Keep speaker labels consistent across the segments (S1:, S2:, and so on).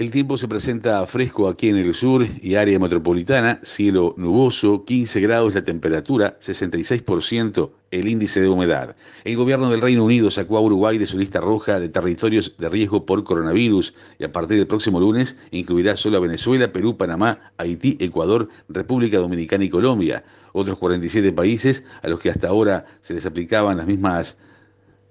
S1: El tiempo se presenta fresco aquí en el sur y área metropolitana, cielo nuboso, 15 grados la temperatura, 66% el índice de humedad. El gobierno del Reino Unido sacó a Uruguay de su lista roja de territorios de riesgo por coronavirus y a partir del próximo lunes incluirá solo a Venezuela, Perú, Panamá, Haití, Ecuador, República Dominicana y Colombia. Otros 47 países a los que hasta ahora se les aplicaban las mismas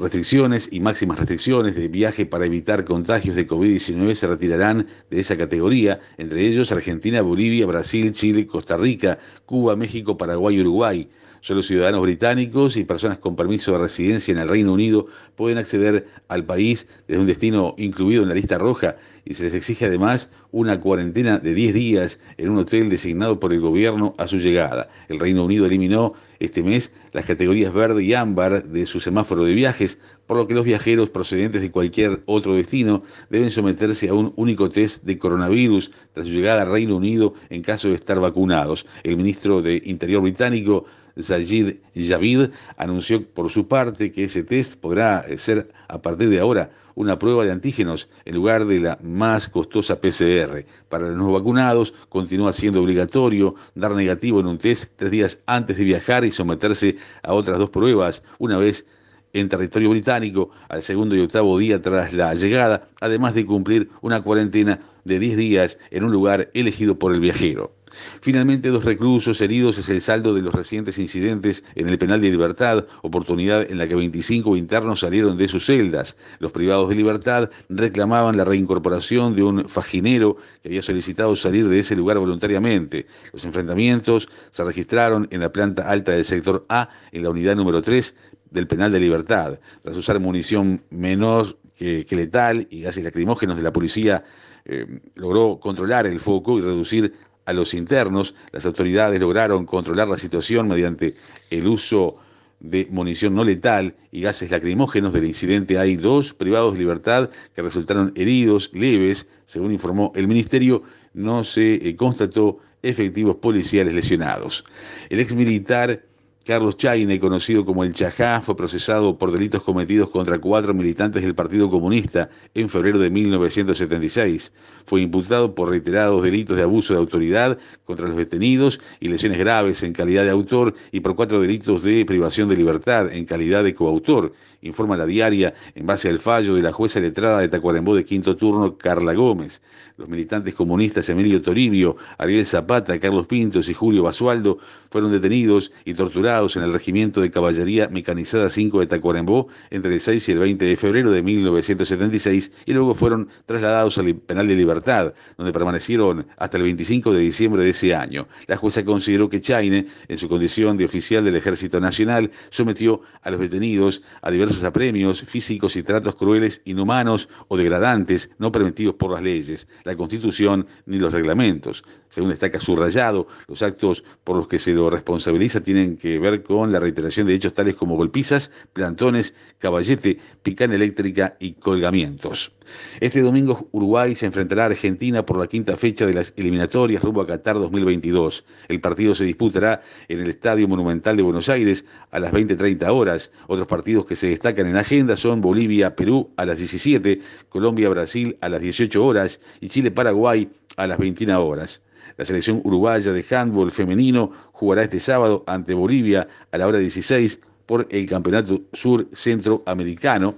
S1: restricciones y máximas restricciones de viaje para evitar contagios de COVID-19 se retirarán de esa categoría, entre ellos Argentina, Bolivia, Brasil, Chile, Costa Rica, Cuba, México, Paraguay y Uruguay. Solo ciudadanos británicos y personas con permiso de residencia en el Reino Unido pueden acceder al país desde un destino incluido en la lista roja y se les exige además una cuarentena de 10 días en un hotel designado por el gobierno a su llegada. El Reino Unido eliminó este mes las categorías verde y ámbar de su semáforo de viajes, por lo que los viajeros procedentes de cualquier otro destino deben someterse a un único test de coronavirus tras su llegada al Reino Unido en caso de estar vacunados. El ministro de Interior británico Sajid Javid anunció por su parte que ese test podrá ser a partir de ahora una prueba de antígenos en lugar de la más costosa PCR. Para los no vacunados continúa siendo obligatorio dar negativo en un test tres días antes de viajar y someterse a otras dos pruebas una vez en territorio británico al segundo y octavo día tras la llegada, además de cumplir una cuarentena de 10 días en un lugar elegido por el viajero. Finalmente, dos reclusos heridos es el saldo de los recientes incidentes en el penal de libertad, oportunidad en la que 25 internos salieron de sus celdas. Los privados de libertad reclamaban la reincorporación de un faginero que había solicitado salir de ese lugar voluntariamente. Los enfrentamientos se registraron en la planta alta del sector A, en la unidad número 3 del penal de libertad. Tras usar munición menor que, letal y gases lacrimógenos de la policía, eh, logró controlar el foco y reducir a los internos. Las autoridades lograron controlar la situación mediante el uso de munición no letal y gases lacrimógenos del incidente. Hay dos privados de libertad que resultaron heridos leves. Según informó el ministerio, no se eh, constató efectivos policiales lesionados. El ex militar Carlos Chaine, conocido como el Chajá, fue procesado por delitos cometidos contra cuatro militantes del Partido Comunista en febrero de 1976. Fue imputado por reiterados delitos de abuso de autoridad contra los detenidos y lesiones graves en calidad de autor y por cuatro delitos de privación de libertad en calidad de coautor, informa la diaria en base al fallo de la jueza letrada de Tacuarembó de quinto turno, Carla Gómez. Los militantes comunistas Emilio Toribio, Ariel Zapata, Carlos Pintos y Julio Basualdo fueron detenidos y torturados en el Regimiento de Caballería Mecanizada 5 de Tacuarembó entre el 6 y el 20 de febrero de 1976 y luego fueron trasladados al penal de libertad, donde permanecieron hasta el 25 de diciembre de ese año. La jueza consideró que Chaine, en su condición de oficial del Ejército Nacional, sometió a los detenidos a diversos apremios físicos y tratos crueles, inhumanos o degradantes no permitidos por las leyes la Constitución ni los reglamentos. Según destaca subrayado, los actos por los que se lo responsabiliza tienen que ver con la reiteración de hechos tales como golpizas, plantones, caballete, picana eléctrica y colgamientos. Este domingo Uruguay se enfrentará a Argentina por la quinta fecha de las eliminatorias rumbo a Qatar 2022. El partido se disputará en el Estadio Monumental de Buenos Aires a las 20.30 horas. Otros partidos que se destacan en la agenda son Bolivia-Perú a las 17, Colombia-Brasil a las 18 horas y Chile-Paraguay a las 21 horas. La selección uruguaya de handball femenino jugará este sábado ante Bolivia a la hora 16 por el Campeonato Sur Centroamericano.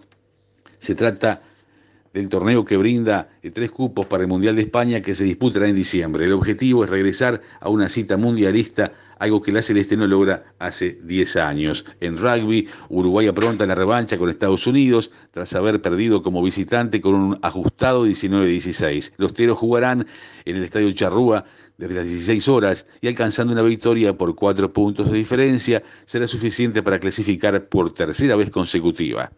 S1: Se trata del torneo que brinda tres cupos para el Mundial de España que se disputará en diciembre. El objetivo es regresar a una cita mundialista, algo que la Celeste no logra hace 10 años. En rugby, Uruguay apronta la revancha con Estados Unidos tras haber perdido como visitante con un ajustado 19-16. Los teros jugarán en el Estadio Charrúa desde las 16 horas y alcanzando una victoria por cuatro puntos de diferencia será suficiente para clasificar por tercera vez consecutiva.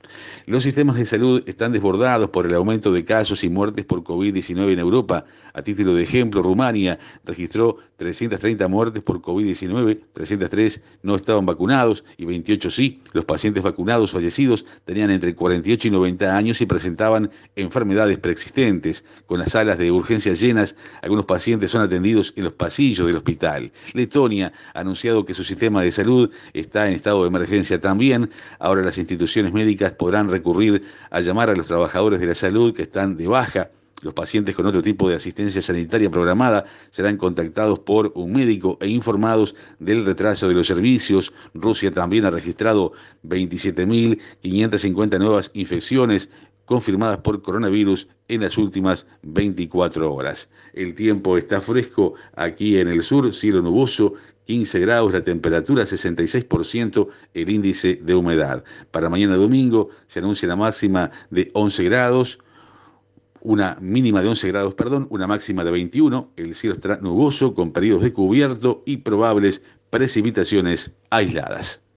S1: Los sistemas de salud están desbordados por el aumento de casos y muertes por COVID-19 en Europa. A título de ejemplo, Rumania registró 330 muertes por COVID-19 COVID-19, 303 no estaban vacunados y 28 sí. Los pacientes vacunados fallecidos tenían entre 48 y 90 años y presentaban enfermedades preexistentes. Con las salas de urgencia llenas, algunos pacientes son atendidos en los pasillos del hospital. Letonia ha anunciado que su sistema de salud está en estado de emergencia también. Ahora las instituciones médicas podrán recurrir a llamar a los trabajadores de la salud que están de baja los pacientes con otro tipo de asistencia sanitaria programada serán contactados por un médico e informados del retraso de los servicios. Rusia también ha registrado 27.550 nuevas infecciones confirmadas por coronavirus en las últimas 24 horas. El tiempo está fresco aquí en el sur, cielo nuboso, 15 grados la temperatura, 66% el índice de humedad. Para mañana domingo se anuncia la máxima de 11 grados, una mínima de 11 grados, perdón, una máxima de 21, el cielo estará nuboso con periodos de cubierto y probables precipitaciones aisladas.